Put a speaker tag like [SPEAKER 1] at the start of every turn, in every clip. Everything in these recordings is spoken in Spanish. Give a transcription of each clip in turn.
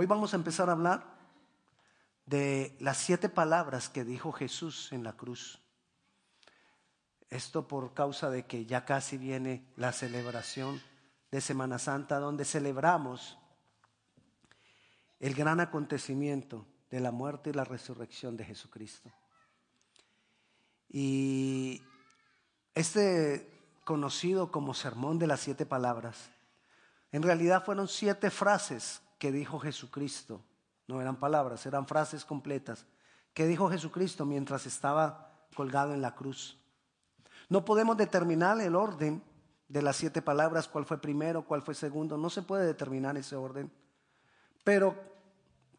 [SPEAKER 1] Hoy vamos a empezar a hablar de las siete palabras que dijo Jesús en la cruz. Esto por causa de que ya casi viene la celebración de Semana Santa, donde celebramos el gran acontecimiento de la muerte y la resurrección de Jesucristo. Y este conocido como Sermón de las Siete Palabras, en realidad fueron siete frases que dijo Jesucristo. No eran palabras, eran frases completas que dijo Jesucristo mientras estaba colgado en la cruz. No podemos determinar el orden de las siete palabras, cuál fue primero, cuál fue segundo, no se puede determinar ese orden. Pero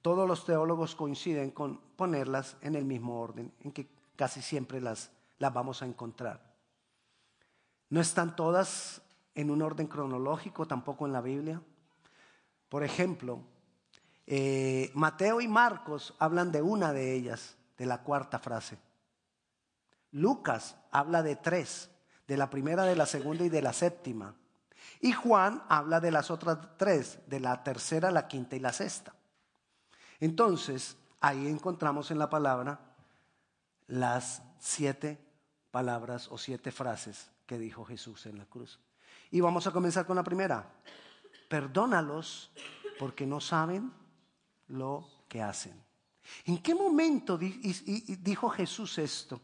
[SPEAKER 1] todos los teólogos coinciden con ponerlas en el mismo orden, en que casi siempre las, las vamos a encontrar. No están todas en un orden cronológico, tampoco en la Biblia. Por ejemplo, eh, Mateo y Marcos hablan de una de ellas, de la cuarta frase. Lucas habla de tres, de la primera, de la segunda y de la séptima. Y Juan habla de las otras tres, de la tercera, la quinta y la sexta. Entonces, ahí encontramos en la palabra las siete palabras o siete frases que dijo Jesús en la cruz. Y vamos a comenzar con la primera. Perdónalos porque no saben lo que hacen. ¿En qué momento dijo Jesús esto?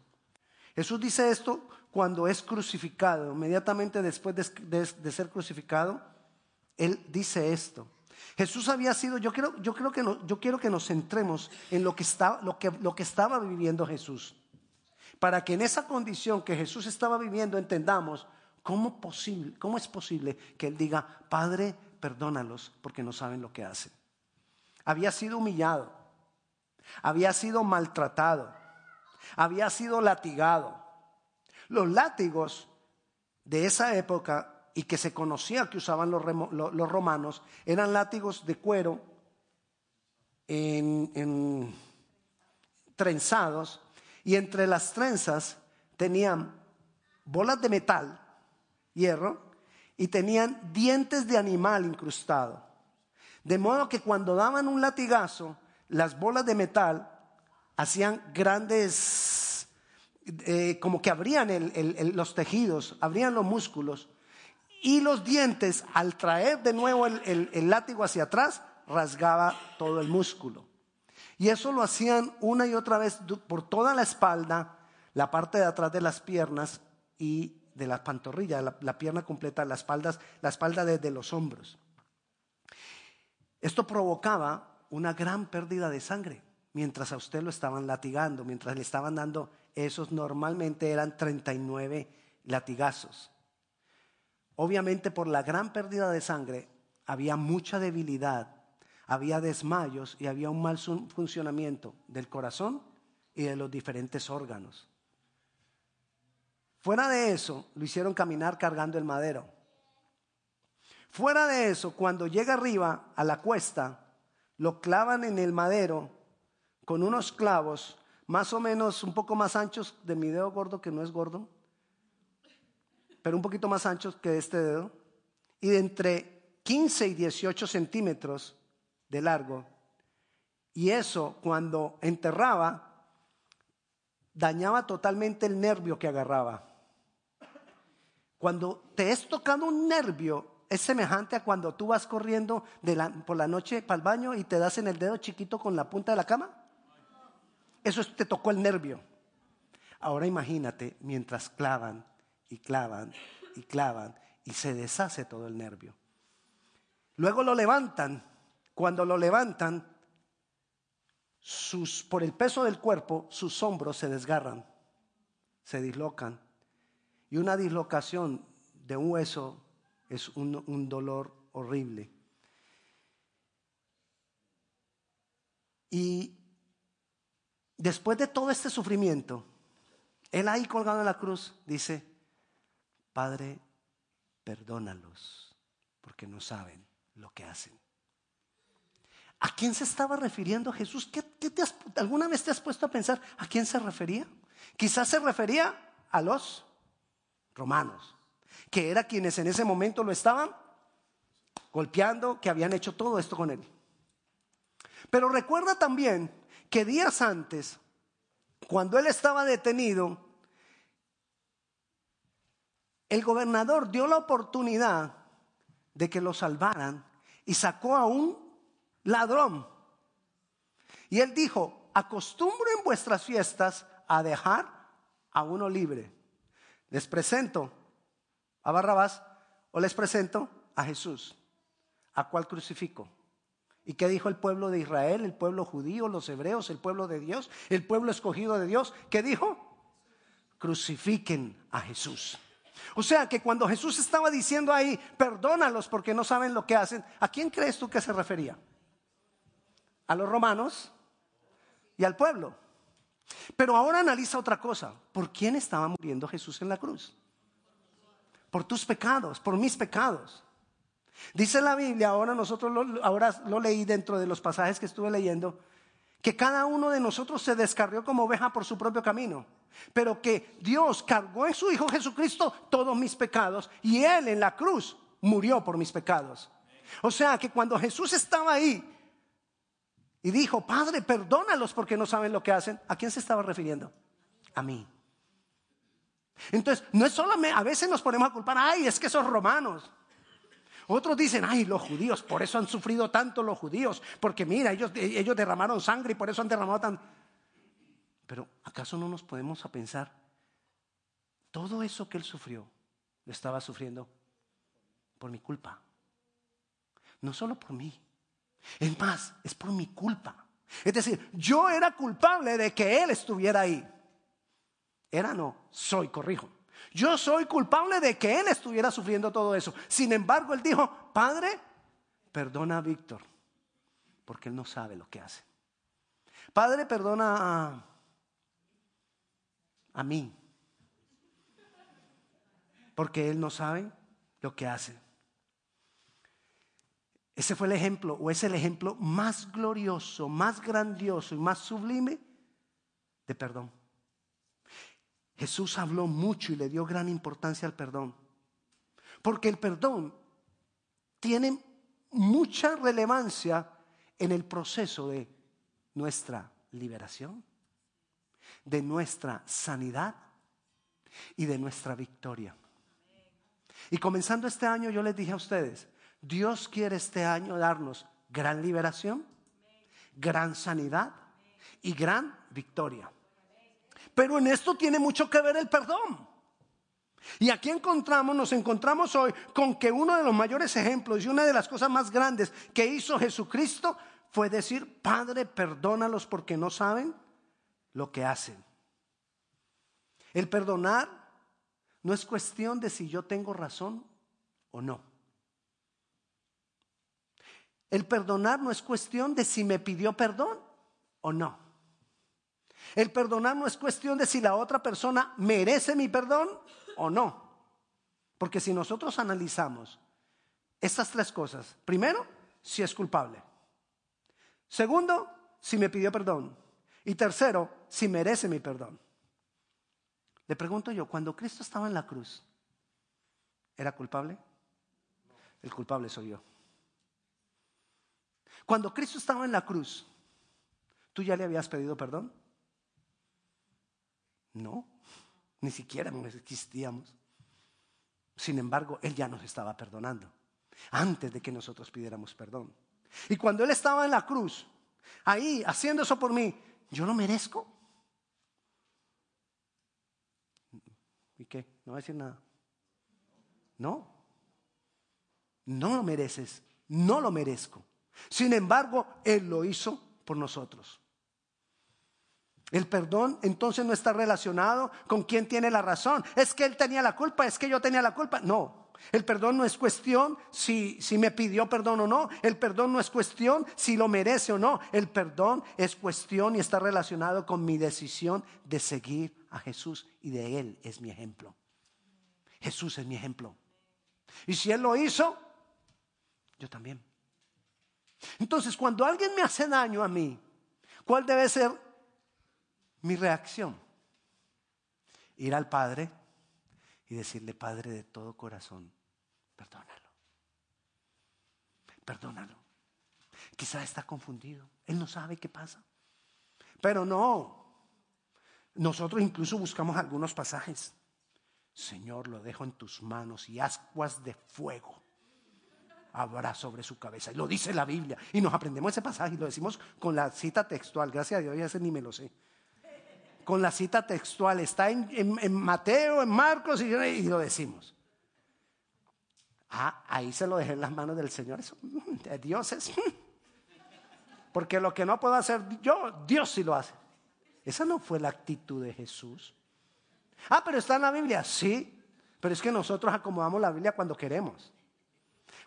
[SPEAKER 1] Jesús dice esto cuando es crucificado, inmediatamente después de, ser crucificado, Él dice esto. Jesús había sido, yo, creo, yo, creo que yo quiero que nos centremos en lo que, lo, que, lo que estaba viviendo Jesús, para que en esa condición que Jesús estaba viviendo entendamos cómo, posible, cómo es posible que Él diga, Padre, perdónalos porque no saben lo que hacen. Había sido humillado, había sido maltratado, había sido latigado. Los látigos de esa época y que se conocía que usaban los, romanos eran látigos de cuero en, trenzados y entre las trenzas tenían bolas de metal, hierro, y tenían dientes de animal incrustado. De modo que cuando daban un latigazo, las bolas de metal hacían grandes, eh, como que abrían los tejidos, abrían los músculos y los dientes, al traer de nuevo el, látigo hacia atrás, rasgaba todo el músculo. Y eso lo hacían una y otra vez por toda la espalda, la parte de atrás de las piernas y de las pantorrillas, la, pierna completa, las espaldas, la espalda desde los hombros. Esto provocaba una gran pérdida de sangre mientras a usted lo estaban latigando, mientras le estaban dando esos normalmente eran 39 latigazos. Obviamente por la gran pérdida de sangre había mucha debilidad, había desmayos y había un mal funcionamiento del corazón y de los diferentes órganos. Fuera de eso, lo hicieron caminar cargando el madero. Fuera de eso, cuando llega arriba a la cuesta, lo clavan en el madero con unos clavos más o menos un poco más anchos de mi dedo gordo, que no es gordo, pero un poquito más anchos que este dedo, y de entre 15 y 18 centímetros de largo. Y eso cuando enterraba, dañaba totalmente el nervio que agarraba. Cuando te es tocando un nervio, es semejante a cuando tú vas corriendo por la noche para el baño y te das en el dedo chiquito con la punta de la cama. Eso te tocó el nervio. Ahora imagínate mientras clavan y clavan y clavan y se deshace todo el nervio. Luego lo levantan. Cuando lo levantan, sus, por el peso del cuerpo, sus hombros se desgarran, se dislocan. Y una dislocación de un hueso es un, dolor horrible. Y después de todo este sufrimiento, él ahí colgado en la cruz dice, Padre, perdónalos, porque no saben lo que hacen. ¿A quién se estaba refiriendo Jesús? ¿Qué, ¿Alguna vez te has puesto a pensar a quién se refería? Quizás se refería a los romanos, que eran quienes en ese momento lo estaban golpeando, que habían hecho todo esto con él. Pero recuerda también que días antes, cuando él estaba detenido, el gobernador dio la oportunidad de que lo salvaran y sacó a un ladrón. Y él dijo, acostumbren vuestras fiestas a dejar a uno libre. Les presento a Barrabás o les presento a Jesús, a cual crucifico. ¿Y qué dijo el pueblo de Israel, el pueblo judío, los hebreos, el pueblo de Dios, el pueblo escogido de Dios? ¿Qué dijo? Crucifiquen a Jesús. O sea que cuando Jesús estaba diciendo ahí, perdónalos porque no saben lo que hacen, ¿a quién crees tú que se refería? A los romanos y al pueblo. Pero ahora analiza otra cosa. ¿Por quién estaba muriendo Jesús en la cruz? Por tus pecados, por mis pecados. Dice la Biblia, ahora nosotros lo, ahora lo leí dentro de los pasajes que estuve leyendo, que cada uno de nosotros se descarrió como oveja por su propio camino, pero que Dios cargó en su Hijo Jesucristo todos mis pecados y Él en la cruz murió por mis pecados. O sea que cuando Jesús estaba ahí y dijo, Padre, perdónalos porque no saben lo que hacen, ¿a quién se estaba refiriendo? A mí. Entonces, no es solamente, a veces nos ponemos a culpar, ay, es que esos romanos. Otros dicen, ay, los judíos, por eso han sufrido tanto los judíos, porque mira, ellos, ellos derramaron sangre y por eso han derramado tan... Pero ¿acaso no nos podemos a pensar, todo eso que él sufrió, lo estaba sufriendo por mi culpa? No solo por mí, es más, es por mi culpa. Es decir, yo era culpable de que él estuviera ahí. Era no, soy, corrijo. Yo soy culpable de que él estuviera sufriendo todo eso. Sin embargo, él dijo, Padre, perdona a Víctor, porque él no sabe lo que hace. Padre, perdona a, a mí, porque él no sabe lo que hace. Ese fue el ejemplo, o es el ejemplo más glorioso, más grandioso y más sublime de perdón. Jesús habló mucho y le dio gran importancia al perdón. Porque el perdón tiene mucha relevancia en el proceso de nuestra liberación, de nuestra sanidad y de nuestra victoria. Y comenzando este año yo les dije a ustedes, Dios quiere este año darnos gran liberación, gran sanidad y gran victoria. Pero en esto tiene mucho que ver el perdón. Y aquí encontramos, nos encontramos hoy con que uno de los mayores ejemplos y una de las cosas más grandes que hizo Jesucristo fue decir, Padre, perdónalos porque no saben lo que hacen. El perdonar no es cuestión de si yo tengo razón o no. El perdonar no es cuestión de si me pidió perdón o no. El perdonar no es cuestión de si la otra persona merece mi perdón o no. Porque si nosotros analizamos estas tres cosas, primero, si es culpable. Segundo, si me pidió perdón. Y tercero, si merece mi perdón. Le pregunto yo, cuando Cristo estaba en la cruz, ¿era culpable? El culpable soy yo. Cuando Cristo estaba en la cruz, ¿tú ya le habías pedido perdón? No, ni siquiera existíamos. Sin embargo, Él ya nos estaba perdonando antes de que nosotros pidiéramos perdón. Y cuando Él estaba en la cruz, ahí haciendo eso por mí, yo lo merezco. ¿Y qué? No va a decir nada. No, no lo mereces, no lo merezco. Sin embargo, Él lo hizo por nosotros. El perdón entonces no está relacionado con quién tiene la razón. Es que él tenía la culpa, es que yo tenía la culpa. No, el perdón no es cuestión si, si, me pidió perdón o no. El perdón no es cuestión si lo merece o no. El perdón es cuestión y está relacionado con mi decisión de seguir a Jesús y de Él es mi ejemplo. Jesús es mi ejemplo. Y si Él lo hizo, yo también. Entonces, cuando alguien me hace daño a mí, ¿cuál debe ser mi reacción? Ir al Padre y decirle, Padre de todo corazón, perdónalo. Perdónalo. Quizás está confundido. Él no sabe qué pasa. Pero no. Nosotros incluso buscamos algunos pasajes. Señor, lo dejo en tus manos y ascuas de fuego habrá sobre su cabeza. Y lo dice la Biblia. Y nos aprendemos ese pasaje y lo decimos con la cita textual. Gracias a Dios, ya ese ni me lo sé. Con la cita textual. Está en, Mateo, en Marcos y, lo decimos. Ah, ahí se lo dejé en las manos del Señor. Eso, de Dios es. Porque lo que no puedo hacer yo, Dios sí lo hace. Esa no fue la actitud de Jesús. Ah, pero está en la Biblia. Sí, pero es que nosotros acomodamos la Biblia cuando queremos.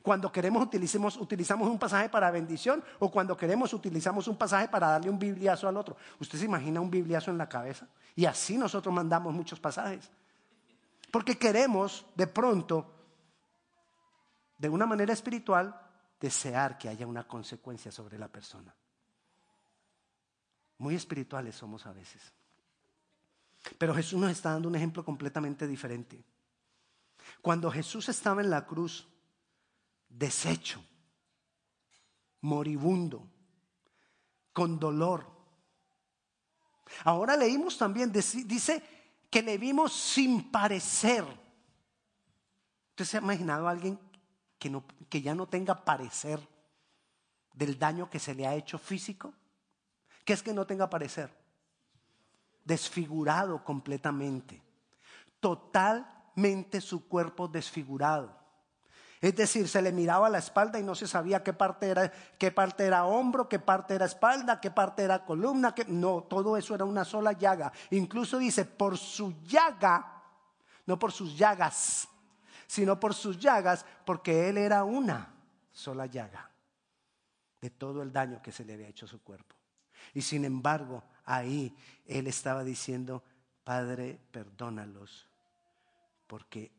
[SPEAKER 1] Cuando queremos utilizamos, utilizamos un pasaje para bendición o cuando queremos utilizamos un pasaje para darle un bibliazo al otro. ¿Usted se imagina un bibliazo en la cabeza? Y así nosotros mandamos muchos pasajes. Porque queremos de pronto, de una manera espiritual, desear que haya una consecuencia sobre la persona. Muy espirituales somos a veces. Pero Jesús nos está dando un ejemplo completamente diferente. Cuando Jesús estaba en la cruz, deshecho, moribundo, con dolor. Ahora leímos también, dice que le vimos sin parecer. ¿Usted se ha imaginado a alguien que, no, que ya no tenga parecer del daño que se le ha hecho físico? ¿Qué es que no tenga parecer? Desfigurado completamente. Totalmente su cuerpo desfigurado. Es decir, se le miraba la espalda y no se sabía qué parte era, qué parte era hombro, qué parte era espalda, qué parte era columna, no, todo eso era una sola llaga. Incluso dice, por su llaga, no por sus llagas, sino por sus llagas, porque él era una sola llaga de todo el daño que se le había hecho a su cuerpo. Y sin embargo, ahí él estaba diciendo, Padre, perdónalos, porque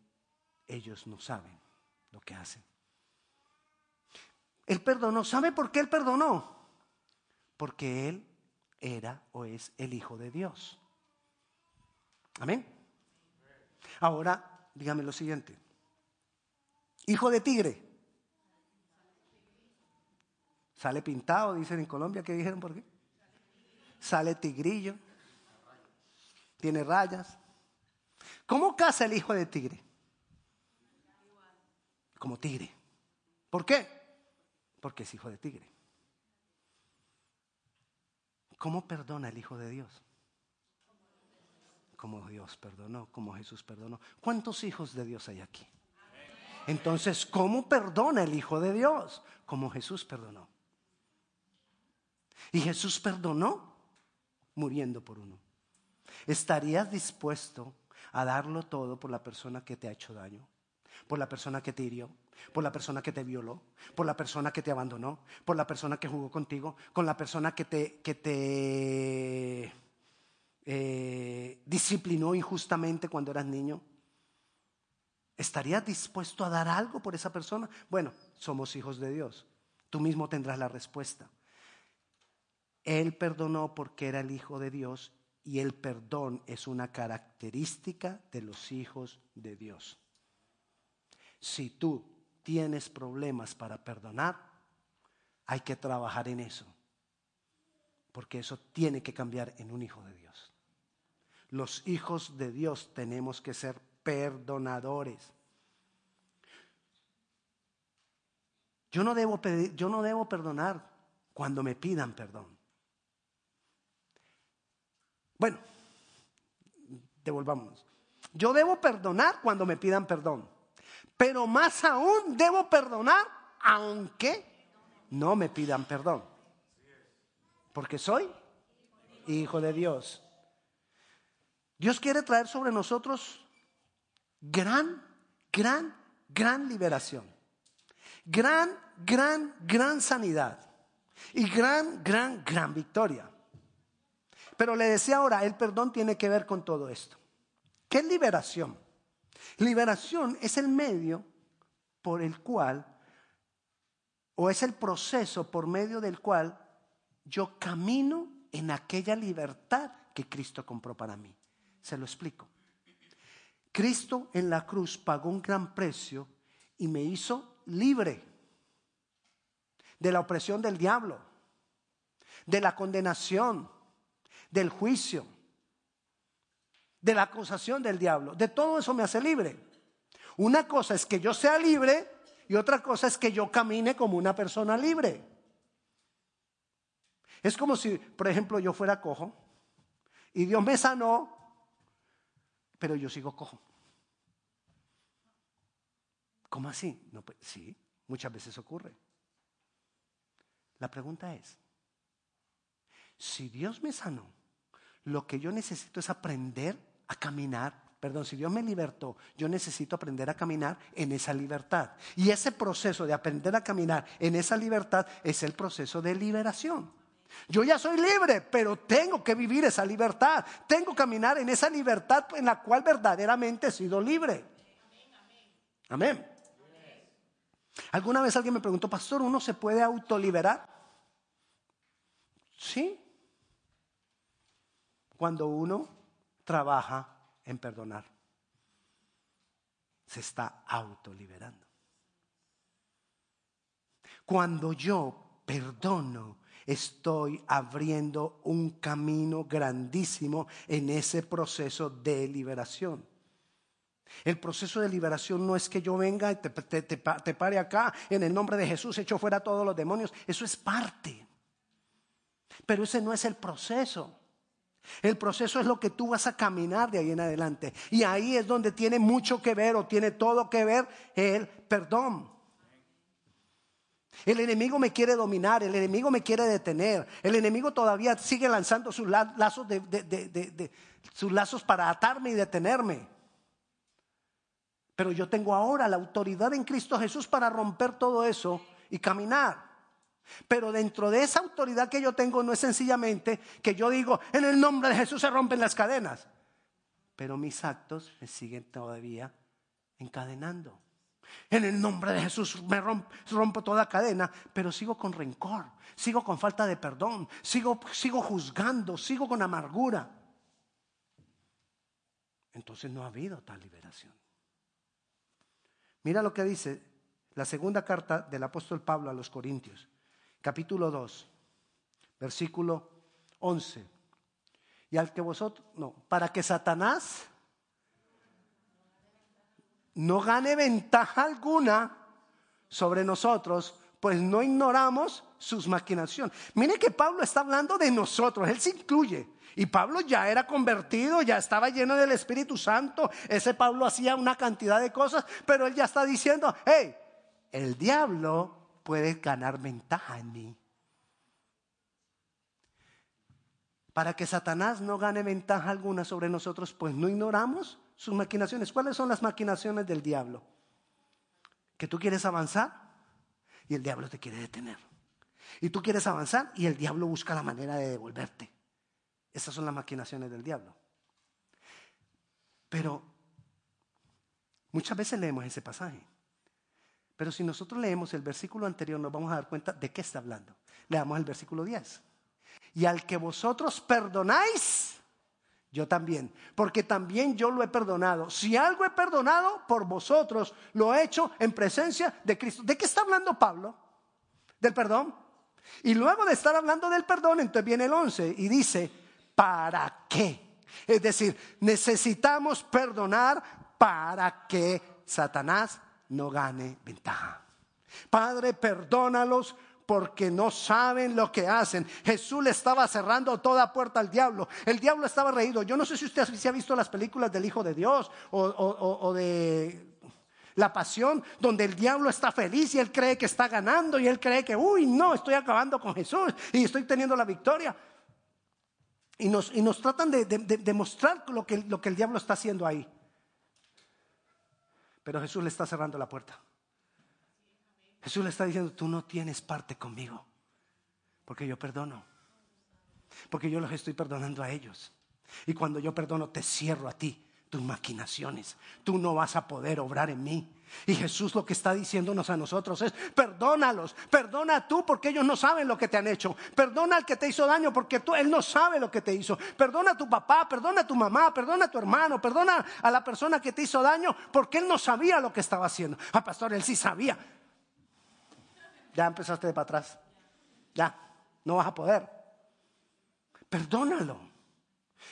[SPEAKER 1] ellos no saben lo que hacen. Él perdonó. ¿Sabe por qué él perdonó? Porque él era o es el Hijo de Dios. Amén. Ahora, dígame lo siguiente. Hijo de tigre. Sale pintado, dicen en Colombia. ¿Qué dijeron por qué? Sale tigrillo. Tiene rayas. ¿Cómo caza el hijo de tigre? Como tigre. ¿Por qué? Porque es hijo de tigre. ¿Cómo perdona el Hijo de Dios? Como Dios perdonó, como Jesús perdonó. ¿Cuántos hijos de Dios hay aquí? Entonces, ¿cómo perdona el Hijo de Dios? Como Jesús perdonó. Y Jesús perdonó muriendo por uno. ¿Estarías dispuesto a darlo todo por la persona que te ha hecho daño? Por la persona que te hirió, por la persona que te violó, por la persona que te abandonó, por la persona que jugó contigo, con la persona que te, que te eh, disciplinó injustamente cuando eras niño. ¿Estarías dispuesto a dar algo por esa persona? Bueno, somos hijos de Dios. Tú mismo tendrás la respuesta. Él perdonó porque era el Hijo de Dios y el perdón es una característica de los hijos de Dios. Si tú tienes problemas para perdonar, hay que trabajar en eso. Porque eso tiene que cambiar en un hijo de Dios. Los hijos de Dios tenemos que ser perdonadores. Yo no debo, pedir, yo no debo perdonar cuando me pidan perdón. Bueno, devolvámonos. Yo debo perdonar cuando me pidan perdón. Pero más aún debo perdonar aunque no me pidan perdón. Porque soy hijo de Dios. Dios quiere traer sobre nosotros gran, gran, gran liberación. Gran, gran, gran sanidad. Y gran, gran, gran victoria. Pero le decía ahora, el perdón tiene que ver con todo esto. ¿Qué liberación? Liberación es el medio por el cual, o es el proceso por medio del cual yo camino en aquella libertad que Cristo compró para mí. Se lo explico. Cristo en la cruz pagó un gran precio y me hizo libre. de la opresión del diablo, de la condenación, del juicio, de la acusación del diablo. De todo eso me hace libre. Una cosa es que yo sea libre y otra cosa es que yo camine como una persona libre. Es como si, por ejemplo, yo fuera cojo y Dios me sanó, pero yo sigo cojo. ¿Cómo así? No, pues, sí, muchas veces ocurre. La pregunta es, si Dios me sanó, lo que yo necesito es aprender a caminar. Perdón, si Dios me libertó, yo necesito aprender a caminar en esa libertad. Y ese proceso de aprender a caminar en esa libertad es el proceso de liberación. Yo ya soy libre, pero tengo que vivir esa libertad. Tengo que caminar en esa libertad en la cual verdaderamente he sido libre. Amén. ¿Alguna vez alguien me preguntó, pastor, ¿uno se puede autoliberar? Sí. Cuando uno trabaja en perdonar, se está autoliberando. Cuando yo perdono, estoy abriendo un camino grandísimo en ese proceso de liberación. El proceso de liberación no es que yo venga y te, te, pare acá en el nombre de Jesús, echo fuera todos los demonios. Eso es parte. Pero ese no es el proceso. El proceso es lo que tú vas a caminar de ahí en adelante. Y ahí es donde tiene mucho que ver o tiene todo que ver el perdón. El enemigo me quiere dominar, el enemigo me quiere detener, el enemigo todavía sigue lanzando sus lazos, sus lazos para atarme y detenerme. Pero yo tengo ahora la autoridad en Cristo Jesús para romper todo eso y caminar. Pero dentro de esa autoridad que yo tengo no es sencillamente que yo digo, en el nombre de Jesús se rompen las cadenas. Pero mis actos me siguen todavía encadenando. En el nombre de Jesús me rompo, toda cadena, pero sigo con rencor, sigo con falta de perdón, sigo, sigo juzgando, sigo con amargura. Entonces no ha habido tal liberación. Mira lo que dice la segunda carta del apóstol Pablo a los Corintios, capítulo 2, versículo 11. Y al que vosotros, no, para que Satanás no gane ventaja alguna sobre nosotros, pues no ignoramos sus maquinaciones. Mire que Pablo está hablando de nosotros, él se incluye. Y Pablo ya era convertido, ya estaba lleno del Espíritu Santo. Ese Pablo hacía una cantidad de cosas, pero él ya está diciendo, hey, el diablo puede ganar ventaja en mí. Para que Satanás no gane ventaja alguna sobre nosotros, pues no ignoramos sus maquinaciones. ¿Cuáles son las maquinaciones del diablo? Que tú quieres avanzar y el diablo te quiere detener. Y tú quieres avanzar y el diablo busca la manera de devolverte. Esas son las maquinaciones del diablo. Pero muchas veces leemos ese pasaje. Pero si nosotros leemos el versículo anterior nos vamos a dar cuenta de qué está hablando. Leamos el versículo 10. Y al que vosotros perdonáis, yo también, porque también yo lo he perdonado. Si algo he perdonado por vosotros, lo he hecho en presencia de Cristo. ¿De qué está hablando Pablo? Del perdón. Y luego de estar hablando del perdón, entonces viene el 11 y dice, ¿para qué? Es decir, necesitamos perdonar para que Satanás no gane ventaja. Padre, perdónalos porque no saben lo que hacen. Jesús le estaba cerrando toda puerta al diablo. El diablo estaba reído. Yo no sé si usted se ha visto las películas del Hijo de Dios o, de la pasión, donde el diablo está feliz y él cree que está ganando y él cree que, uy, no, estoy acabando con Jesús y estoy teniendo la victoria. Y nos, tratan de, de, mostrar lo que, lo que el diablo está haciendo ahí. Pero Jesús le está cerrando la puerta. Jesús le está diciendo, tú no tienes parte conmigo, porque yo perdono, porque yo los estoy perdonando a ellos. Y cuando yo perdono, te cierro a ti tus maquinaciones. Tú no vas a poder obrar en mí. Y Jesús lo que está diciéndonos a nosotros es, perdónalos, perdona tú porque ellos no saben lo que te han hecho. Perdona al que te hizo daño porque tú, él no sabe lo que te hizo. Perdona a tu papá, perdona a tu mamá, perdona a tu hermano, perdona a la persona que te hizo daño porque él no sabía lo que estaba haciendo. Ah, pastor, él sí sabía. ya empezaste de para atrás. Ya, no vas a poder. Perdónalo.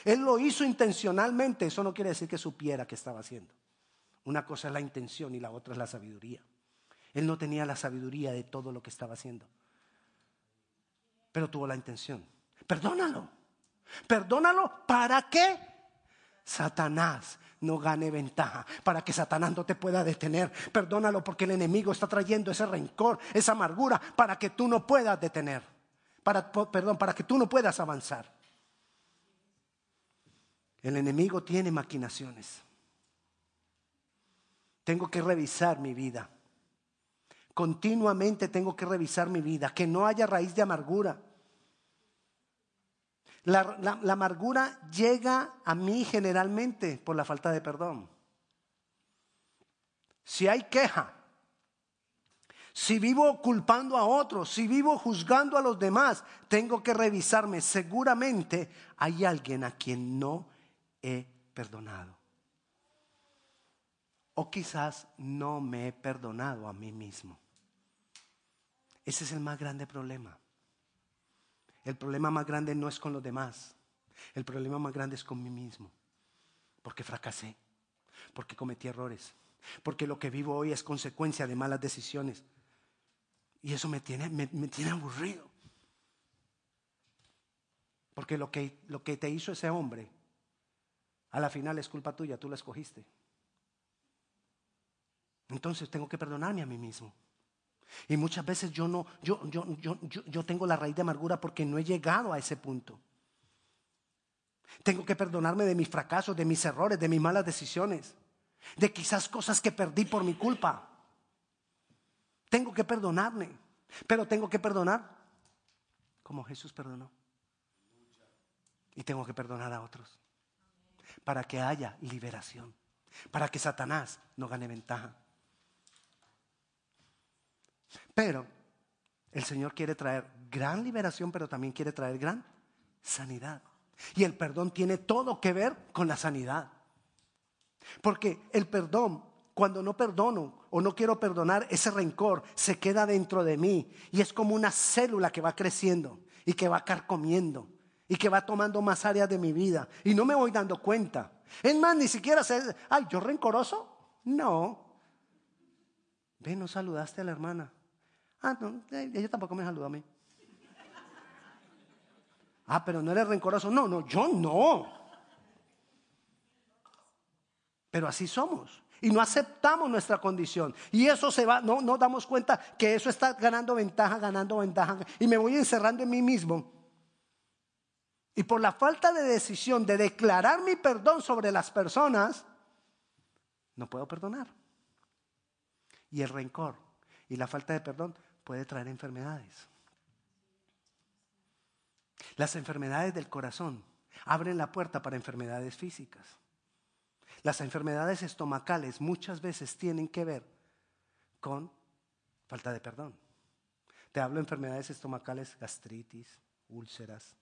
[SPEAKER 1] Él lo hizo intencionalmente, eso no quiere decir que supiera que estaba haciendo. Una cosa es la intención y la otra es la sabiduría. Él no tenía la sabiduría de todo lo que estaba haciendo, pero tuvo la intención. Perdónalo. Perdónalo para que Satanás no gane ventaja, para que Satanás no te pueda detener. Perdónalo porque el enemigo está trayendo ese rencor, esa amargura, para que tú no puedas detener. Para, perdón, para que tú no puedas avanzar. El enemigo tiene maquinaciones. Tengo que revisar mi vida. Continuamente tengo que revisar mi vida, que no haya raíz de amargura. La, la, amargura llega a mí generalmente por la falta de perdón. Si hay queja, si vivo culpando a otros, si vivo juzgando a los demás, tengo que revisarme. Seguramente hay alguien a quien no he perdonado. O quizás no me he perdonado a mí mismo. Ese es el más grande problema. El problema más grande no es con los demás. El problema más grande es con mí mismo. Porque fracasé. Porque cometí errores. Porque lo que vivo hoy es consecuencia de malas decisiones. Y eso me tiene, me, tiene aburrido. Porque lo que, lo que te hizo ese hombre, a la final es culpa tuya, tú lo escogiste. Entonces tengo que perdonarme a mí mismo. Y muchas veces yo no, yo, yo, yo, yo, tengo la raíz de amargura porque no he llegado a ese punto. Tengo que perdonarme de mis fracasos, de mis errores, de mis malas decisiones, de quizás cosas que perdí por mi culpa. Tengo que perdonarme, pero tengo que perdonar como Jesús perdonó. Y tengo que perdonar a otros para que haya liberación, para que Satanás no gane ventaja. Pero el Señor quiere traer gran liberación, pero también quiere traer gran sanidad. Y el perdón tiene todo que ver con la sanidad. Porque el perdón, cuando no perdono o no quiero perdonar, ese rencor se queda dentro de mí y es como una célula que va creciendo y que va carcomiendo y que va tomando más áreas de mi vida y no me voy dando cuenta. Es más, ni siquiera sé, ay, yo rencoroso. No. Ve, no saludaste a la hermana. Ah, no, ella tampoco me saludó a mí. Ah, pero no eres rencoroso. No, no, yo no. Pero así somos. Y no aceptamos nuestra condición. Y eso se va, no nos damos cuenta que eso está ganando ventaja, ganando ventaja. Y me voy encerrando en mí mismo. Y por la falta de decisión de declarar mi perdón sobre las personas, no puedo perdonar. Y el rencor y la falta de perdón puede traer enfermedades. Las enfermedades del corazón abren la puerta para enfermedades físicas. Las enfermedades estomacales muchas veces tienen que ver con falta de perdón. Te hablo de enfermedades estomacales, gastritis, úlceras.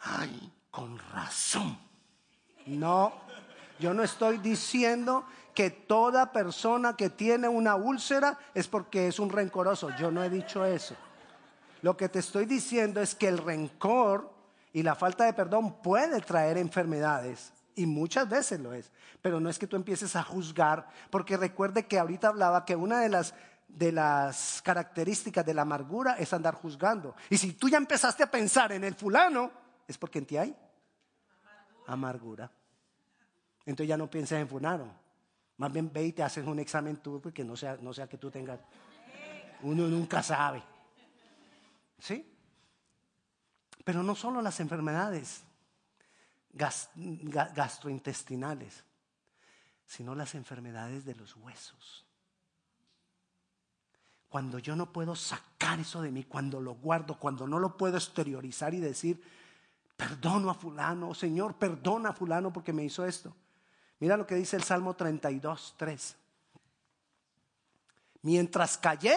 [SPEAKER 1] Ay, con razón. No, yo no estoy diciendo que toda persona que tiene una úlcera es porque es un rencoroso. Yo no he dicho eso. Lo que te estoy diciendo es que el rencor y la falta de perdón puede traer enfermedades. Y muchas veces lo es. Pero no es que tú empieces a juzgar, porque recuerde que ahorita hablaba que una de las, de las características de la amargura es andar juzgando. Y si tú ya empezaste a pensar en el fulano, es porque en ti hay amargura. Entonces ya no piensas en fulano. Más bien ve y te haces un examen tú, porque no sea, no sea que tú tengas. Uno nunca sabe. ¿Sí? Pero no solo las enfermedades gastrointestinales, sino las enfermedades de los huesos. Cuando yo no puedo sacar eso de mí, cuando lo guardo, cuando no lo puedo exteriorizar y decir, perdono a fulano, Señor, perdona a fulano porque me hizo esto. Mira lo que dice el Salmo 32, 3. Mientras callé,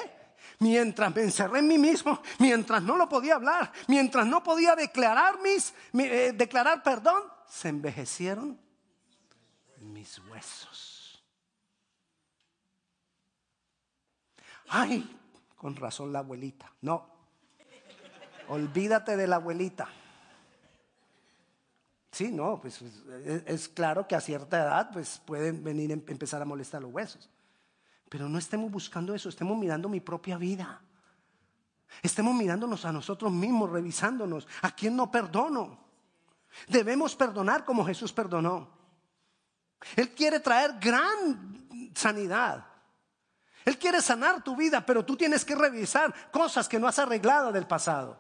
[SPEAKER 1] mientras me encerré en mí mismo, mientras no lo podía hablar, mientras no podía declarar mis, eh, declarar perdón, se envejecieron mis huesos. Ay, con razón la abuelita. No, olvídate de la abuelita. Sí, no, pues es, claro que a cierta edad pues pueden venir a em, empezar a molestar los huesos. Pero no estemos buscando eso, estemos mirando mi propia vida. Estemos mirándonos a nosotros mismos, revisándonos. ¿A quién no perdono? Debemos perdonar como Jesús perdonó. Él quiere traer gran sanidad. Él quiere sanar tu vida, pero tú tienes que revisar cosas que no has arreglado del pasado.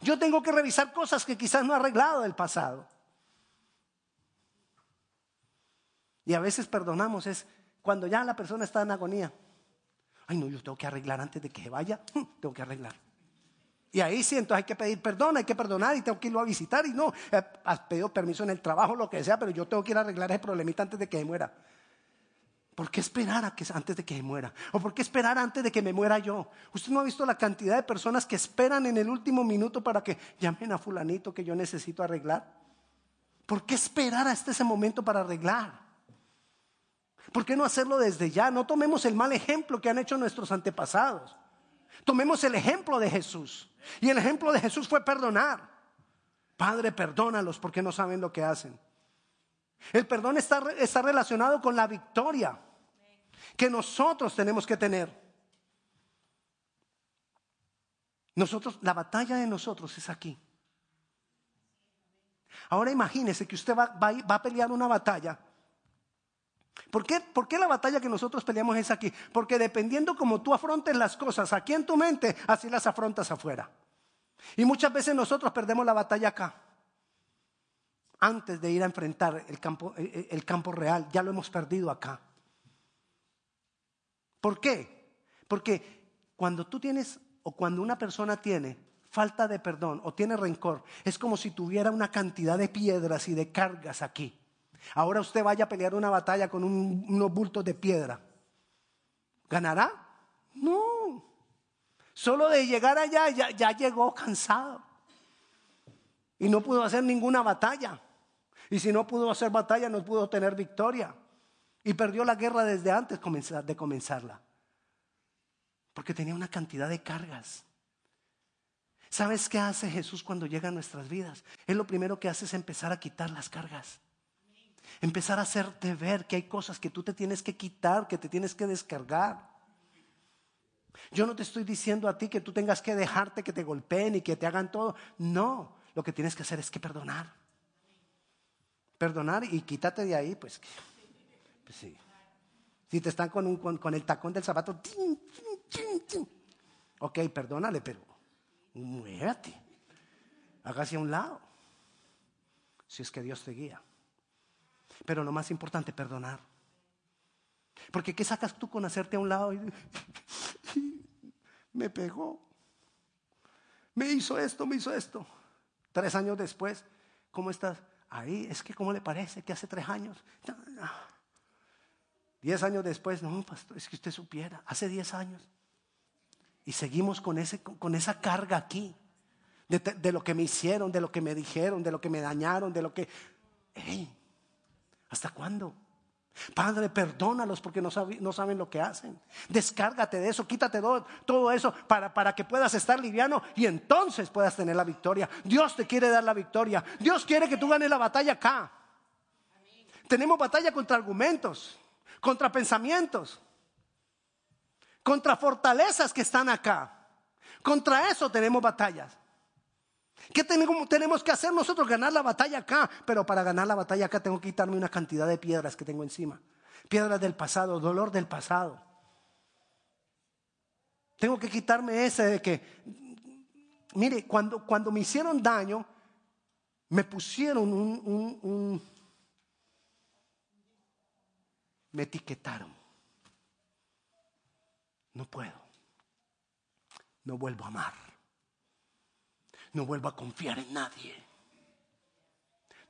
[SPEAKER 1] Yo tengo que revisar cosas que quizás no he arreglado del pasado. Y a veces perdonamos es cuando ya la persona está en agonía. Ay, no, yo tengo que arreglar antes de que vaya. Tengo que arreglar. Y ahí sí, entonces hay que pedir perdón, hay que perdonar y tengo que irlo a visitar. Y no, eh, has pedido permiso en el trabajo, lo que sea, pero yo tengo que ir a arreglar ese problemita antes de que se muera. ¿Por qué esperar antes de que se muera? ¿O por qué esperar antes de que me muera yo? Usted no ha visto la cantidad de personas que esperan en el último minuto para que llamen a fulanito que yo necesito arreglar. ¿Por qué esperar hasta ese momento para arreglar? ¿Por qué no hacerlo desde ya? No tomemos el mal ejemplo que han hecho nuestros antepasados. Tomemos el ejemplo de Jesús. Y el ejemplo de Jesús fue perdonar. Padre, perdónalos porque no saben lo que hacen. El perdón está, está relacionado con la victoria que nosotros tenemos que tener. Nosotros, la batalla de nosotros es aquí. Ahora imagínese que usted va, va, a pelear una batalla. ¿Por qué, ¿Por qué, la batalla que nosotros peleamos es aquí? Porque dependiendo como tú afrontes las cosas aquí en tu mente, así las afrontas afuera. Y muchas veces nosotros perdemos la batalla acá antes de ir a enfrentar el campo, eh, eh, el campo real. Ya lo hemos perdido acá. ¿Por qué? Porque cuando tú tienes o cuando una persona tiene falta de perdón o tiene rencor, es como si tuviera una cantidad de piedras y de cargas aquí. Ahora usted vaya a pelear una batalla con unos bultos de piedra. ¿Ganará? No. Solo de llegar allá ya, ya llegó cansado. Y no pudo hacer ninguna batalla. Y si no pudo hacer batalla, no pudo tener victoria. Y perdió la guerra desde antes de comenzarla. Porque tenía una cantidad de cargas. ¿Sabes qué hace Jesús cuando llega a nuestras vidas? Él lo primero que hace es empezar a quitar las cargas. Empezar a hacerte ver que hay cosas que tú te tienes que quitar, que te tienes que descargar. Yo no te estoy diciendo a ti que tú tengas que dejarte que te golpeen y que te hagan todo. No, lo que tienes que hacer es que perdonar perdonar y quítate de ahí, pues, pues sí. Si te están con, con, el tacón del zapato, ok, perdónale, pero muévate, hágase a un lado, si es que Dios te guía. Pero lo más importante, perdonar. Porque ¿qué sacas tú con hacerte a un lado? Y, me pegó, me hizo esto, me hizo esto. Tres años después, ¿cómo estás? Ahí, es que ¿cómo le parece que hace tres años? Diez años después, no, pastor, es que usted supiera, hace diez años. Y seguimos con, ese, con esa carga aquí, de, lo que me hicieron, de lo que me dijeron, de lo que me dañaron, de lo que... ¿Hasta cuándo? Padre, perdónalos porque no, saben lo que hacen. Descárgate de eso, quítate todo, eso para, para, que puedas estar liviano y entonces puedas tener la victoria. Dios te quiere dar la victoria. Dios quiere que tú ganes la batalla acá. Tenemos batalla contra argumentos, contra pensamientos, contra fortalezas que están acá. Contra eso tenemos batallas. ¿Qué tenemos, que hacer nosotros? Ganar la batalla acá. Pero para ganar la batalla acá tengo que quitarme una cantidad de piedras que tengo encima. Piedras del pasado, dolor del pasado. Tengo que quitarme ese de que, mire, cuando, cuando me hicieron daño, me pusieron un, un me etiquetaron. No puedo. No vuelvo a amar. No vuelvo a confiar en nadie.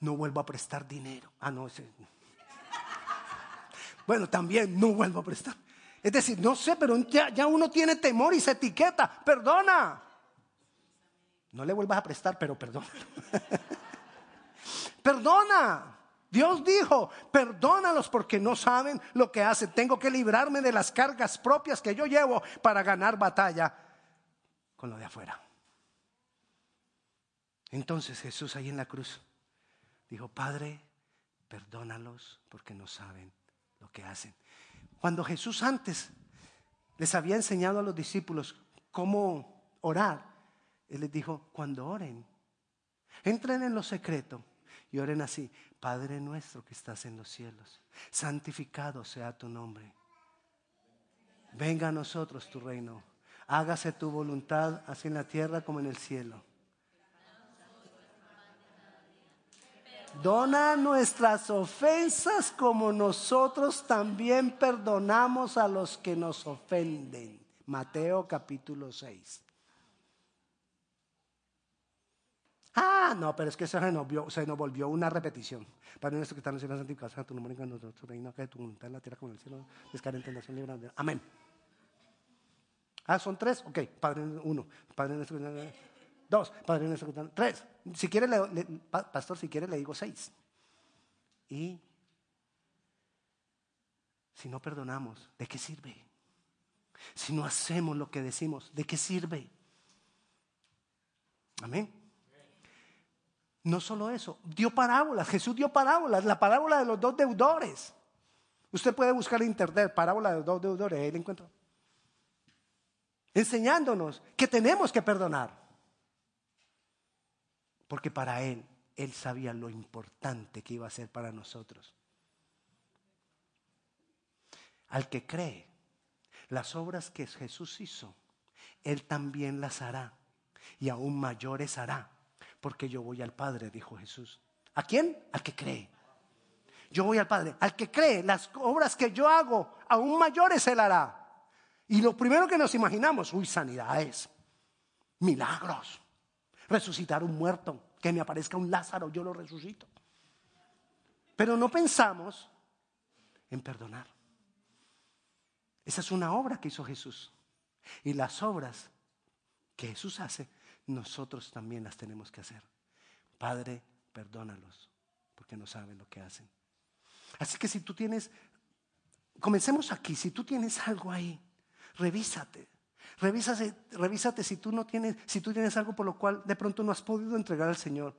[SPEAKER 1] No vuelvo a prestar dinero. Ah, no, ese. Bueno, también no vuelvo a prestar. Es decir, no sé, pero ya, uno tiene temor y se etiqueta. Perdona. No le vuelvas a prestar, pero perdona. perdona. Dios dijo, perdónalos porque no saben lo que hacen. Tengo que librarme de las cargas propias que yo llevo para ganar batalla con lo de afuera. Entonces Jesús ahí en la cruz dijo, Padre, perdónalos porque no saben lo que hacen. Cuando Jesús antes les había enseñado a los discípulos cómo orar, Él les dijo, cuando oren, entren en lo secreto y oren así, Padre nuestro que estás en los cielos, santificado sea tu nombre. Venga a nosotros tu reino. Hágase tu voluntad así en la tierra como en el cielo. Dona nuestras ofensas como nosotros también perdonamos a los que nos ofenden. Mateo capítulo 6. Ah, no, pero es que se nos, se nos volvió una repetición. Padre nuestro que está en los cielos, santificado sea tu nombre, en tu reino, que tu voluntad en la tierra como en el cielo, descarente en nación libre. Amén. Ah, son tres, ok, Padre uno, Padre nuestro, dos, Padre nuestro, tres. Si quiere, le, pastor, si quiere le digo seis. Y si no perdonamos, ¿de qué sirve? Si no hacemos lo que decimos, ¿de qué sirve? Amén. No solo eso, dio parábolas. Jesús dio parábolas. La parábola de los dos deudores. Usted puede buscar en internet parábola de los dos deudores. Ahí la encuentro. Enseñándonos que tenemos que perdonar. Porque para Él, Él sabía lo importante que iba a ser para nosotros. Al que cree, las obras que Jesús hizo, Él también las hará. Y aún mayores hará porque yo voy al Padre, dijo Jesús. ¿A quién? Al que cree. Yo voy al Padre. Al que cree, las obras que yo hago, aún mayores Él hará. Y lo primero que nos imaginamos, uy, sanidades, milagros, resucitar un muerto, que me aparezca un Lázaro, yo lo resucito. Pero no pensamos en perdonar. Esa es una obra que hizo Jesús. Y las obras que Jesús hace nosotros también las tenemos que hacer. Padre, perdónalos, porque no saben lo que hacen. Así que si tú tienes, comencemos aquí, si tú tienes algo ahí, revísate. Revísate, si tú no tienes, si tú tienes algo por lo cual de pronto no has podido entregar al Señor.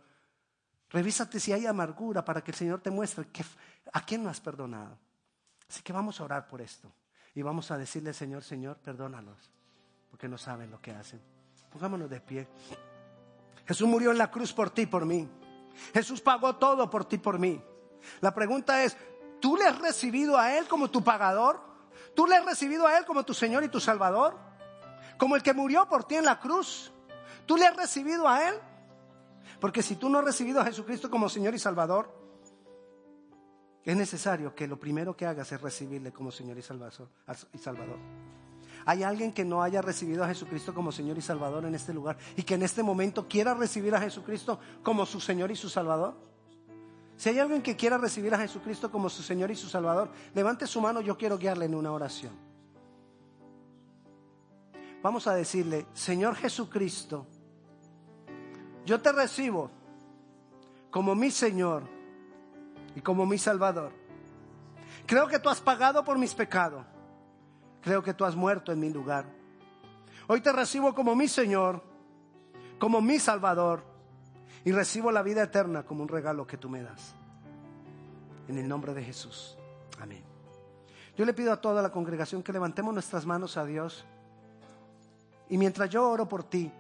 [SPEAKER 1] Revísate si hay amargura para que el Señor te muestre a quién no has perdonado. Así que vamos a orar por esto y vamos a decirle Señor, Señor, perdónalos, porque no saben lo que hacen. Pongámonos de pie. Jesús murió en la cruz por ti, por mí. Jesús pagó todo por ti, por mí. La pregunta es, ¿tú le has recibido a Él como tu pagador? ¿Tú le has recibido a Él como tu Señor y tu Salvador? Como el que murió por ti en la cruz. ¿Tú le has recibido a Él? Porque si tú no has recibido a Jesucristo como Señor y Salvador, es necesario que lo primero que hagas es recibirle como Señor y Salvador. ¿Hay alguien que no haya recibido a Jesucristo como Señor y Salvador en este lugar y que en este momento quiera recibir a Jesucristo como su Señor y su Salvador? Si hay alguien que quiera recibir a Jesucristo como su Señor y su Salvador, levante su mano, yo quiero guiarle en una oración. Vamos a decirle, Señor Jesucristo, yo te recibo como mi Señor y como mi Salvador. Creo que tú has pagado por mis pecados creo que tú has muerto en mi lugar. Hoy te recibo como mi Señor, como mi Salvador, y recibo la vida eterna como un regalo que tú me das. En el nombre de Jesús. Amén. Yo le pido a toda la congregación que levantemos nuestras manos a Dios. Y mientras yo oro por ti,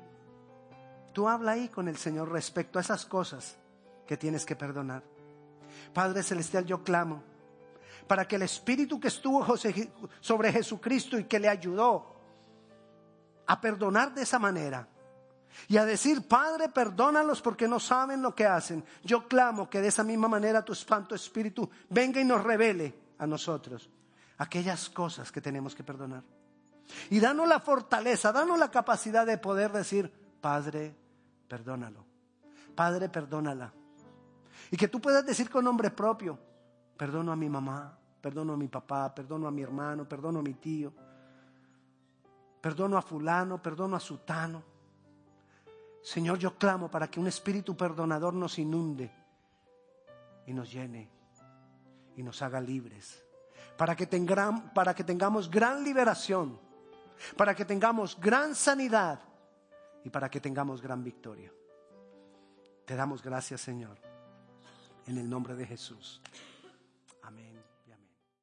[SPEAKER 1] tú habla ahí con el Señor respecto a esas cosas que tienes que perdonar. Padre Celestial, yo clamo para que el Espíritu que estuvo sobre Jesucristo y que le ayudó a perdonar de esa manera y a decir, Padre, perdónalos porque no saben lo que hacen. Yo clamo que de esa misma manera tu Santo Espíritu venga y nos revele a nosotros aquellas cosas que tenemos que perdonar. Y danos la fortaleza, danos la capacidad de poder decir, Padre, perdónalo. Padre, perdónala. Y que tú puedas decir con nombre propio, Perdono a mi mamá, perdono a mi papá, perdono a mi hermano, perdono a mi tío. Perdono a fulano, perdono a sutano. Señor, yo clamo para que un espíritu perdonador nos inunde y nos llene y nos haga libres, para que, para que tengamos gran liberación, para que tengamos gran sanidad y para que tengamos gran victoria. Te damos gracias, Señor, en el nombre de Jesús.